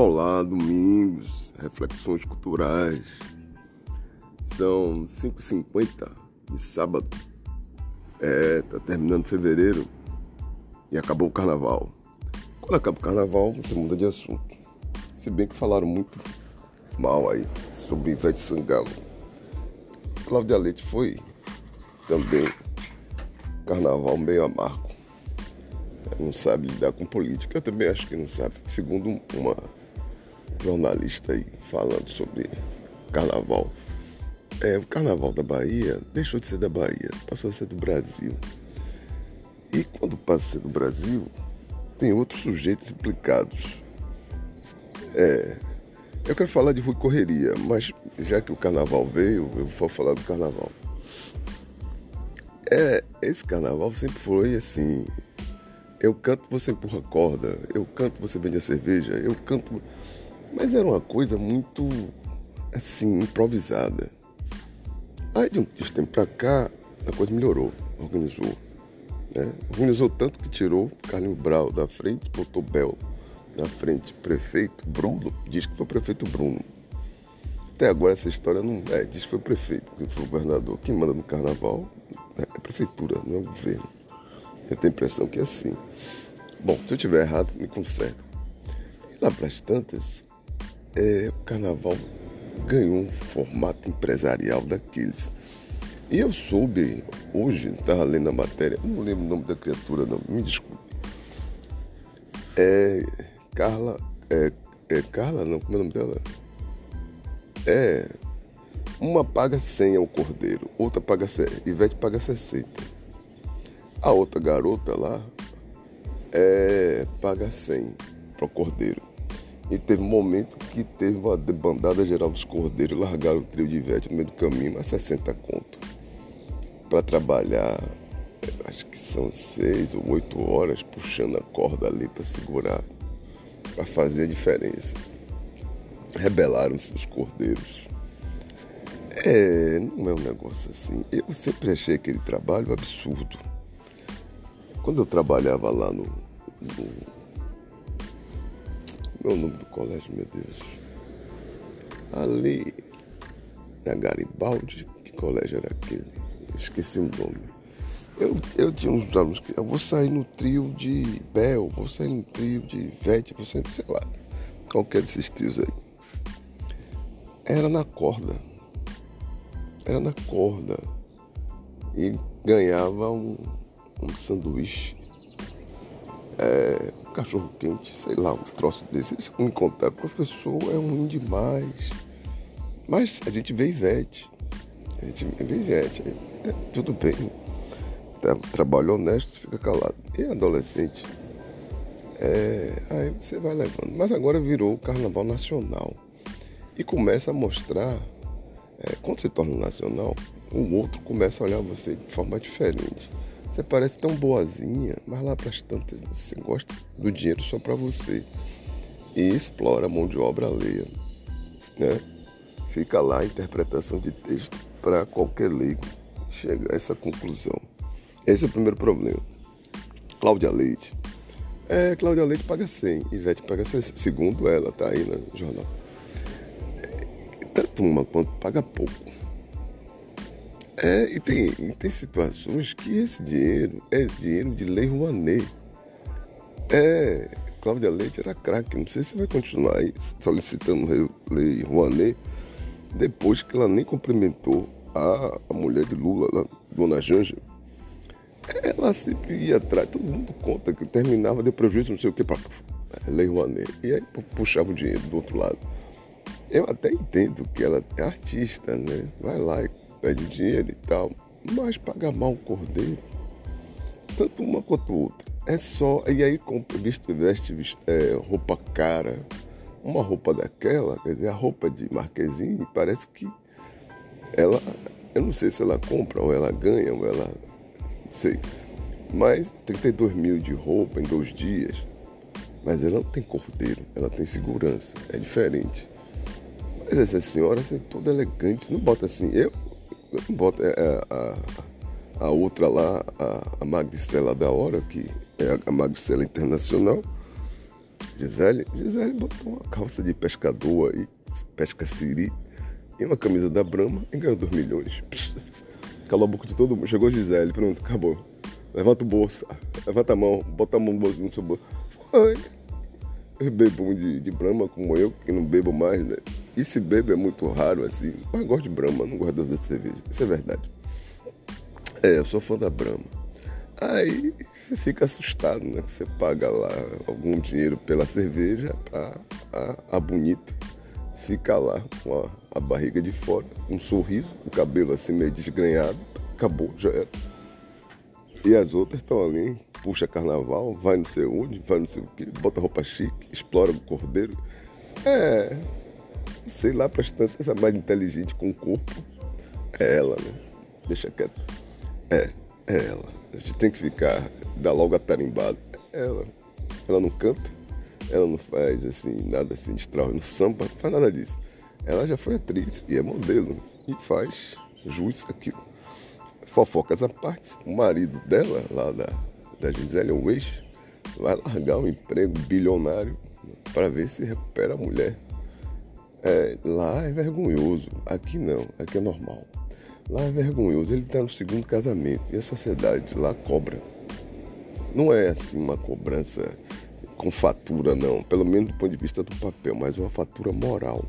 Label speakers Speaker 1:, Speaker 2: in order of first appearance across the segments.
Speaker 1: Olá, domingos, reflexões culturais. São 5h50 de sábado. É, tá terminando fevereiro e acabou o carnaval. Quando acaba o carnaval, você muda de assunto. Se bem que falaram muito mal aí sobre Ivete Sangalo. Cláudia Leite foi também carnaval meio amargo não sabe lidar com política. Eu também acho que não sabe. Segundo uma jornalista aí falando sobre carnaval. É, o carnaval da Bahia deixou de ser da Bahia, passou a ser do Brasil. E quando passa a ser do Brasil, tem outros sujeitos implicados. É, eu quero falar de Rui Correria, mas já que o carnaval veio, eu vou falar do carnaval. É, esse carnaval sempre foi assim, eu canto, você empurra a corda. Eu canto, você vende a cerveja. Eu canto. Mas era uma coisa muito, assim, improvisada. Aí de um tempo pra cá, a coisa melhorou, organizou. Né? Organizou tanto que tirou Carlinho Brau da frente, botou Bel na frente, prefeito Bruno, diz que foi prefeito Bruno. Até agora essa história não é, diz que foi prefeito, que foi governador. Quem manda no carnaval é a prefeitura, não é o governo. Eu tenho a impressão que é assim. Bom, se eu estiver errado, me conserta. E lá para as tantas, é, o carnaval ganhou um formato empresarial daqueles. E eu soube, hoje, estava lendo a matéria, não lembro o nome da criatura, não, me desculpe. É. Carla. É, é Carla, não, como é o nome dela? É. Uma paga 100 ao cordeiro, outra paga 100, Ivete paga 60. A outra garota lá é, paga 100 para o cordeiro. E teve um momento que teve uma debandada geral dos cordeiros, largaram o trio de Ivete no meio do caminho a 60 conto. Para trabalhar, acho que são seis ou oito horas puxando a corda ali para segurar, para fazer a diferença. Rebelaram-se os cordeiros. É, não é um negócio assim. Eu sempre achei aquele trabalho absurdo. Quando eu trabalhava lá no, no meu nome do colégio, meu Deus. Ali na Garibaldi, que colégio era aquele? Esqueci o nome. Eu, eu tinha uns alunos que eu vou sair no trio de Bel, vou sair no trio de Vete, vou sair, sei lá, qualquer desses trios aí. Era na corda. Era na corda. E ganhava um, um sanduíche, é, cachorro quente, sei lá, um troço desse. Eles me contaram, professor, é ruim demais. Mas a gente vê Ivete. A gente vê Ivete. É, tudo bem. Trabalho honesto, fica calado. E adolescente? É, aí você vai levando. Mas agora virou o carnaval nacional. E começa a mostrar, é, quando se torna nacional, o outro começa a olhar você de forma diferente. Você parece tão boazinha, mas lá para as tantas você gosta do dinheiro só para você. E explora a mão de obra alheia. Né? Fica lá a interpretação de texto para qualquer leigo chegar a essa conclusão. Esse é o primeiro problema. Cláudia Leite. É, Cláudia Leite paga 100, Ivete paga 60, segundo ela, tá aí no jornal. Tanto uma quanto paga pouco. É, e tem, e tem situações que esse dinheiro é dinheiro de lei Rouanet. É, Cláudia Leite era craque, não sei se vai continuar aí solicitando lei Rouanet depois que ela nem cumprimentou a, a mulher de Lula, a dona Janja. Ela sempre ia atrás, todo mundo conta que terminava de prejuízo, não sei o que, para lei Rouanet. E aí puxava o dinheiro do outro lado. Eu até entendo que ela é artista, né? Vai lá e pede dinheiro e tal, mas paga mal o cordeiro, tanto uma quanto outra. É só, e aí compra, veste, veste, veste é, roupa cara, uma roupa daquela, quer dizer, a roupa de Marquezine, parece que ela, eu não sei se ela compra ou ela ganha ou ela, não sei, mas 32 mil de roupa em dois dias, mas ela não tem cordeiro, ela tem segurança, é diferente. Mas essa senhora é toda elegante, não bota assim, eu bota é, é, a, a, outra lá, a, a Magricela da hora, que é a Magricela Internacional, Gisele, Gisele botou uma calça de pescador aí, pesca siri, e uma camisa da Brahma e ganhou 2 milhões. Calou a boca de todo mundo. Chegou Gisele, pronto, acabou. Levanta o bolso, levanta a mão, bota a mão no bolso no seu bolso. Foi. Eu bebo um de, de Brahma como eu, que não bebo mais, né? E se bebo é muito raro assim. Mas gosto de Brahma, não gosto das outras cervejas. Isso é verdade. É, eu sou fã da Brahma. Aí você fica assustado, né? Você paga lá algum dinheiro pela cerveja, a, a, a bonita fica lá com a, a, barriga de fora, um sorriso, o cabelo assim meio desgrenhado, acabou, já era. E as outras estão ali, puxa carnaval, vai não sei onde, vai não sei o que, bota roupa chique, explora o cordeiro. É, sei lá, para tanto, essa mais inteligente com o corpo é ela, né? Deixa quieto. É, é ela. A gente tem que ficar, dar logo a tarimbada. É ela. Ela não canta, ela não faz assim, nada assim de extraordinário, no samba, não faz nada disso. Ela já foi atriz e é modelo e faz jus aquilo. Fofocas à parte, o marido dela, lá da, da Gisele, o ex, vai largar um emprego bilionário para ver se recupera a mulher. É, lá é vergonhoso, aqui não, aqui é normal. Lá é vergonhoso, ele está no segundo casamento e a sociedade lá cobra. Não é assim uma cobrança com fatura, não, pelo menos do ponto de vista do papel, mas uma fatura moral.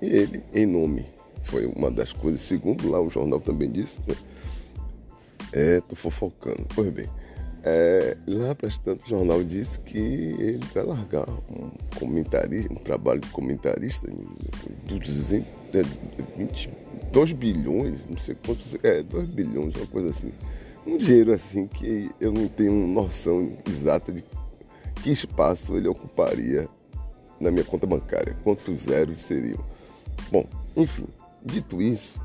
Speaker 1: E ele, em nome, foi uma das coisas, segundo lá o jornal também disse, né? É, tô fofocando. Pois bem, é, lá prestando o jornal disse que ele vai largar um um trabalho de comentarista de 2 bilhões, não sei quantos, é, 2 bilhões, uma coisa assim. Um dinheiro assim que eu não tenho noção exata de que espaço ele ocuparia na minha conta bancária, quantos zeros seriam. Bom, enfim, dito isso,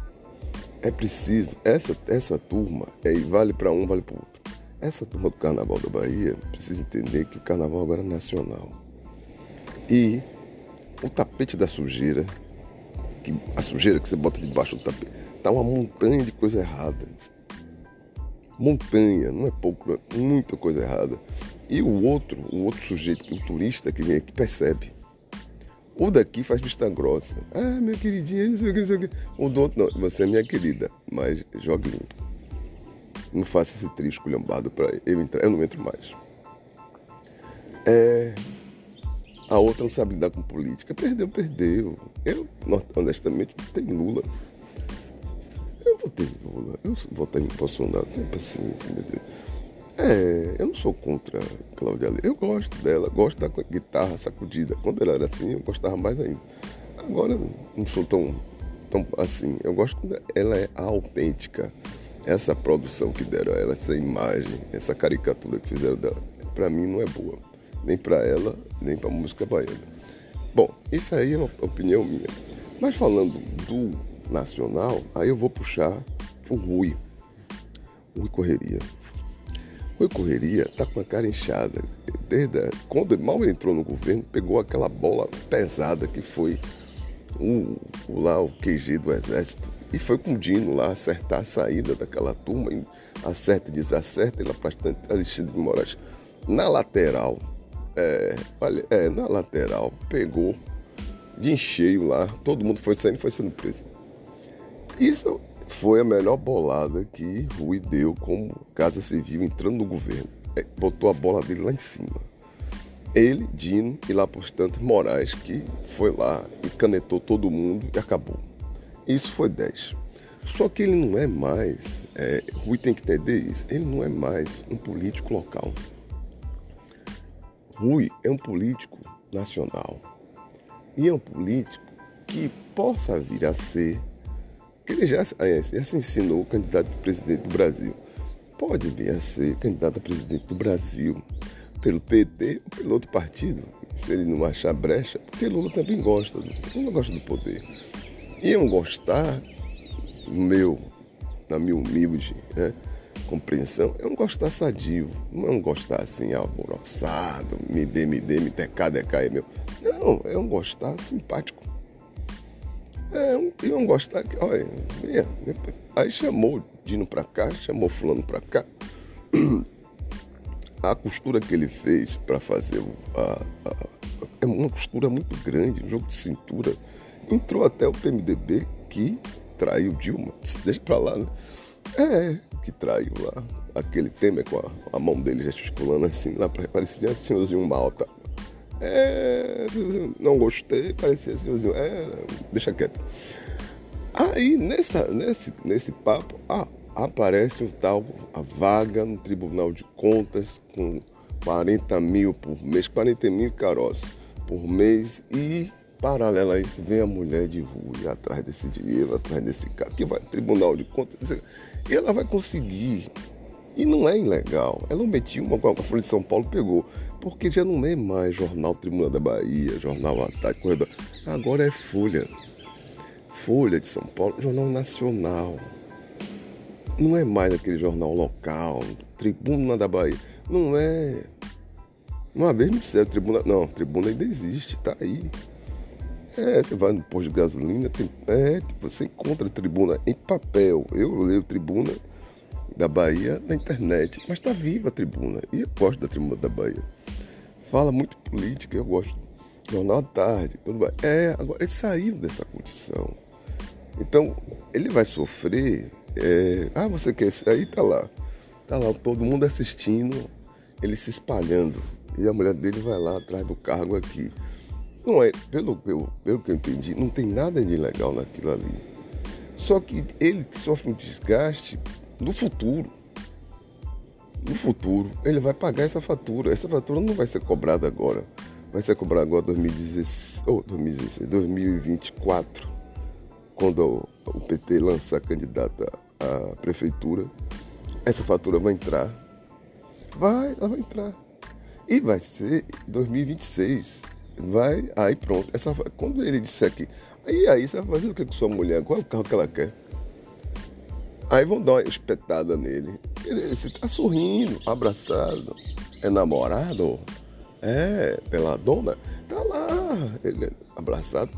Speaker 1: é preciso, essa, essa turma, é, vale para um, vale para o outro essa turma do Carnaval da Bahia precisa entender que o Carnaval agora é nacional. E o tapete da sujeira, que, a sujeira que você bota debaixo do tapete, tá uma montanha de coisa errada. Montanha, não é pouco, é muita coisa errada. E o outro, o outro sujeito, o turista que vem aqui, percebe. O daqui faz vista grossa. Ah, minha queridinha, não sei o que, não sei o que. O do outro, não, você é minha querida, mas jogue limpo. Não faça esse trio esculhambado para eu entrar. Eu não entro mais. É, a outra não sabe lidar com política. Perdeu, perdeu. Eu, honestamente, votei em Lula. Eu votei em Lula. Eu votei em Bolsonaro. Tem paciência, meu Deus. É, eu não sou contra Cláudia Leite. Eu gosto dela, gosto da guitarra sacudida. Quando ela era assim, eu gostava mais ainda. Agora, não sou tão, tão assim. Eu gosto. Ela é autêntica essa produção que deram a ela, essa imagem, essa caricatura que fizeram dela, para mim não é boa. Nem para ela, nem para a música baiana. Bom, isso aí é uma opinião minha. Mas falando do nacional, aí eu vou puxar o Rui. Rui Correria. Rui Correria tá com a cara inchada. Desde a, quando mal entrou no governo, pegou aquela bola pesada que foi o, o lá o QG do Exército e foi com o Dino lá acertar a saída daquela turma, acerta e desacerta, ele bastante Alexandre de Moraes. Na lateral, é, olha, é, na lateral, pegou de encheio lá, todo mundo foi saindo foi sendo preso. Isso foi a melhor bolada que Rui deu como Casa Civil entrando no governo. É, botou a bola dele lá em cima. Ele, Dino e lá por Moraes, que foi lá e canetou todo mundo e acabou. Isso foi 10. Só que ele não é mais, é, Rui tem que entender isso, ele não é mais um político local. Rui é um político nacional. E é um político que possa vir a ser, que ele já, já se ensinou candidato a presidente do Brasil. Pode vir a ser candidato a presidente do Brasil pelo PT ou pelo outro partido, se ele não achar brecha, porque Lula também gosta, Lula gosta do poder iam gostar, meu, na minha humilde né, compreensão, é um gostar sadio, não é um gostar assim, alvoroçado, me dê, me dê, me tecar, decar, é meu. Não, é um gostar simpático. É um, e um gostar que, olha, venha, aí chamou Dino pra cá, chamou fulano pra cá. a costura que ele fez para fazer a, a, é uma costura muito grande, um jogo de cintura. Entrou até o PMDB que traiu Dilma. Deixa pra lá, né? É, que traiu lá. Aquele Temer com a, a mão dele gesticulando assim, lá parecia senhorzinho malta. É, não gostei, parecia senhorzinho. É, deixa quieto. Aí, nessa, nesse, nesse papo, ah, aparece um tal, a vaga no Tribunal de Contas com 40 mil por mês, 40 mil caroços por mês e Paralelo a isso, vem a mulher de rua atrás desse dinheiro, atrás desse cara, que vai Tribunal de Contas, e ela vai conseguir. E não é ilegal. Ela omitiu uma coisa, a Folha de São Paulo pegou, porque já não é mais Jornal Tribunal da Bahia, Jornal Ataque, Corredor. Agora é Folha. Folha de São Paulo, Jornal Nacional. Não é mais aquele jornal local, Tribuna da Bahia. Não é. Uma vez me disseram, tribuna. Não, tribuna ainda existe, tá aí. É, você vai no posto de gasolina, tem, é, você encontra tribuna em papel. Eu leio tribuna da Bahia na internet, mas está viva a tribuna. E eu gosto da tribuna da Bahia. Fala muito política, eu gosto. Jornal à tarde, tudo bem. É, agora ele saiu dessa condição. Então, ele vai sofrer. É, ah, você quer isso? Aí tá lá. Tá lá, todo mundo assistindo, ele se espalhando. E a mulher dele vai lá atrás do cargo aqui. Não é, pelo, pelo, pelo que eu entendi, não tem nada de ilegal naquilo ali. Só que ele sofre um desgaste no futuro. No futuro, ele vai pagar essa fatura. Essa fatura não vai ser cobrada agora. Vai ser cobrada agora 2016, oh, 2016 2024, quando o PT lançar candidata à prefeitura. Essa fatura vai entrar. Vai, ela vai entrar. E vai ser 2026 vai, aí pronto. Essa, quando ele disser que. Aí, aí você vai fazer o que com sua mulher? Qual é o carro que ela quer? Aí vão dar uma espetada nele. Ele, você tá sorrindo, abraçado. É namorado? É, pela dona? Tá lá, ele abraçado.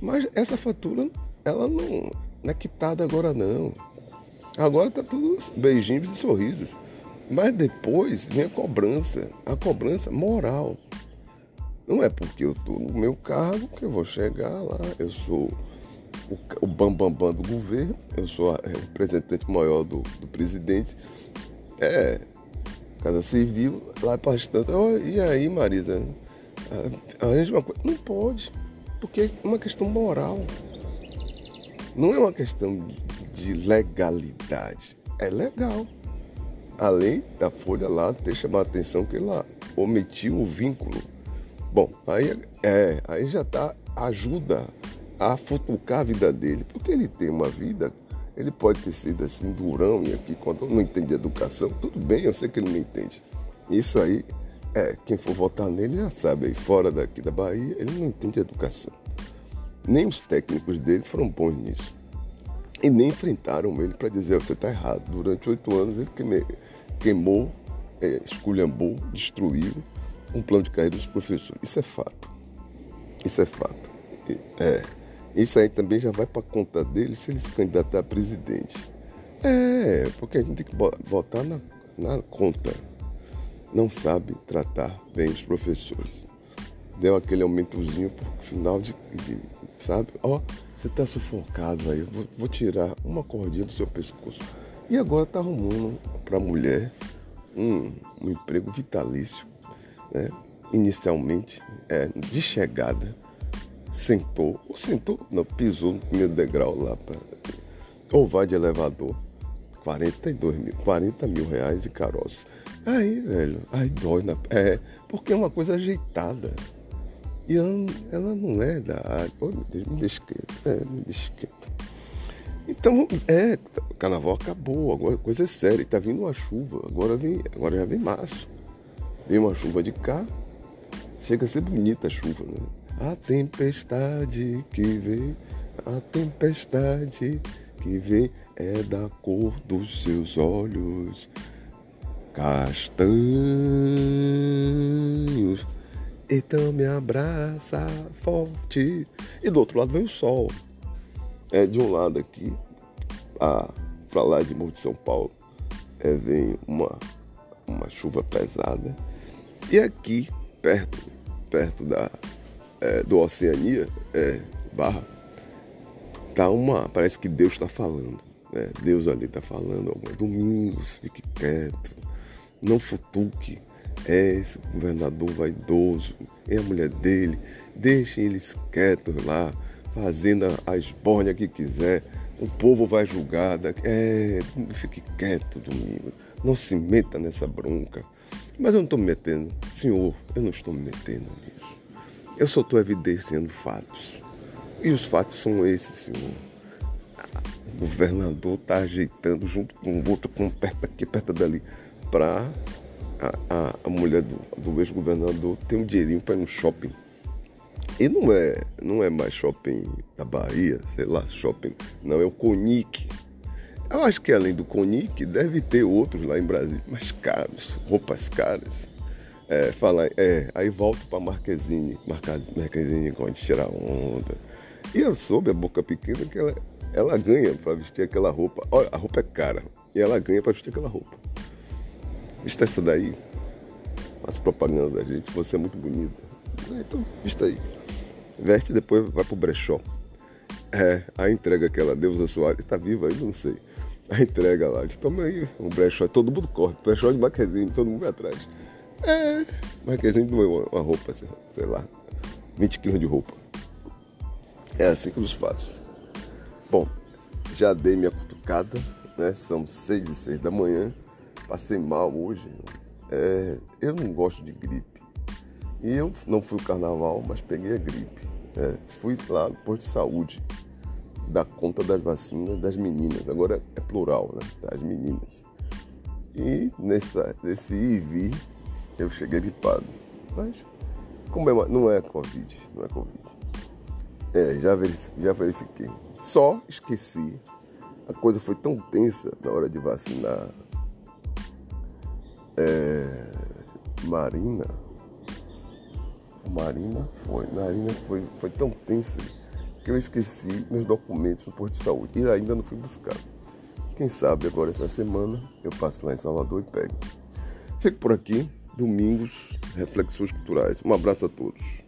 Speaker 1: Mas essa fatura, ela não, não é quitada agora não. Agora tá tudo beijinhos e sorrisos. Mas depois vem a cobrança, a cobrança moral. Não é porque eu estou no meu cargo que eu vou chegar lá. Eu sou o, bambambam bam, bam do governo, eu sou a representante maior do, do presidente. É, Casa Civil, lá para bastante. Oh, e aí, Marisa? Arranja uma coisa. Não pode, porque é uma questão moral. Não é uma questão de legalidade. É legal. A lei da Folha lá chamado a atenção que ela omitiu o vínculo Bom, aí, é, aí já tá, ajuda a futucar a vida dele, porque ele tem uma vida, ele pode ter sido assim, durão, e aqui, quando não entende educação, tudo bem, eu sei que ele não entende. Isso aí, é, quem for votar nele já sabe, aí fora daqui da Bahia, ele não entende educação. Nem os técnicos dele foram bons nisso. E nem enfrentaram ele para dizer, você está errado. Durante oito anos ele queimou, queimou é, esculhambou, destruiu, um plano de carreira dos professores. Isso é fato. Isso é fato. É. Isso aí também já vai para conta dele se ele se candidatar a presidente. É, porque a gente tem que botar na, na conta. Não sabe tratar bem os professores. Deu aquele aumentozinho por final de, de sabe? Ó, você tá sufocado aí, vou, vou tirar uma cordinha do seu pescoço. E agora tá arrumando para a mulher um, um emprego vitalício né? inicialmente, é, de chegada, sentou, ou sentou, não, pisou no primeiro degrau lá, pra, ou vai de elevador, 42 mil, 40 mil reais e caroço. Aí, velho, aí dói na. É, porque é uma coisa ajeitada. E ela, ela não é da área. Oh, meu Deus, me quieto. É, me quieto. Então, é, o carnaval acabou, agora a coisa é séria. Tá vindo uma chuva, agora, vem, agora já vem março. Vem uma chuva de cá, chega a ser bonita a chuva, né? A tempestade que vem, a tempestade que vem é da cor dos seus olhos castanhos. Então me abraça forte. E do outro lado vem o sol. É de um lado aqui, para lá de Morro de São Paulo, é, vem uma uma chuva pesada. E aqui, perto, perto da, é, do Oceania, é, Barra, tá uma. Parece que Deus está falando. Né? Deus ali está falando, alguns domingos, fique quieto, não futuque. É esse governador vaidoso, é a mulher dele, deixem eles quietos lá, fazendo a esbórnia que quiser. O povo vai julgar. É, fique quieto domingo. Não se meta nessa bronca. Mas eu não estou me metendo. Senhor, eu não estou me metendo nisso. Eu só estou evidenciando fatos. E os fatos são esses, Senhor. O governador está ajeitando junto com o outro, com perto aqui, perto dali, para a, a, a, mulher do, do ex-governador ter um dinheirinho para ir no shopping. E não é, não é mais shopping da Bahia, sei lá, shopping. Não, é o Conic. Eu acho que além do Conic, deve ter outros lá em Brasília, mais caros, roupas caras. É, fala, é, aí volto para Marquezine, Marquezine quando tirar onda. E eu soube, a boca pequena, que ela, ela ganha para vestir aquela roupa. Olha, a roupa é cara, e ela ganha para vestir aquela roupa. Vista essa daí, as propagandas da gente, você é muito bonita. Então, vista aí. Veste e depois vai pro brechó. É, a entrega que ela, Deusa Soares, está viva ainda, não sei. A entrega lá, diz, toma aí, um brechó, todo mundo corre, brechó de Marquezinho, todo mundo vai atrás. É, Marquezinho doeu uma roupa, sei lá, 20 quilos de roupa. É assim que nos faz. Bom, já dei minha cutucada, né? São seis e seis da manhã. Passei mal hoje. É, eu não gosto de gripe. E eu não fui o carnaval, mas peguei a gripe. É, fui lá no posto de saúde, dar conta das vacinas das meninas. Agora é plural, né? Das meninas. E nessa, nesse vir, eu cheguei gripado. Mas, como é, não é Covid, não é Covid. É, já, já verifiquei. Só esqueci. A coisa foi tão tensa na hora de vacinar é, Marina Marina foi. Marina foi, foi tão tensa que eu esqueci meus documentos no posto de saúde e ainda não fui buscar. Quem sabe agora essa semana eu passo lá em Salvador e pego. Fico por aqui, domingos, reflexões culturais. Um abraço a todos.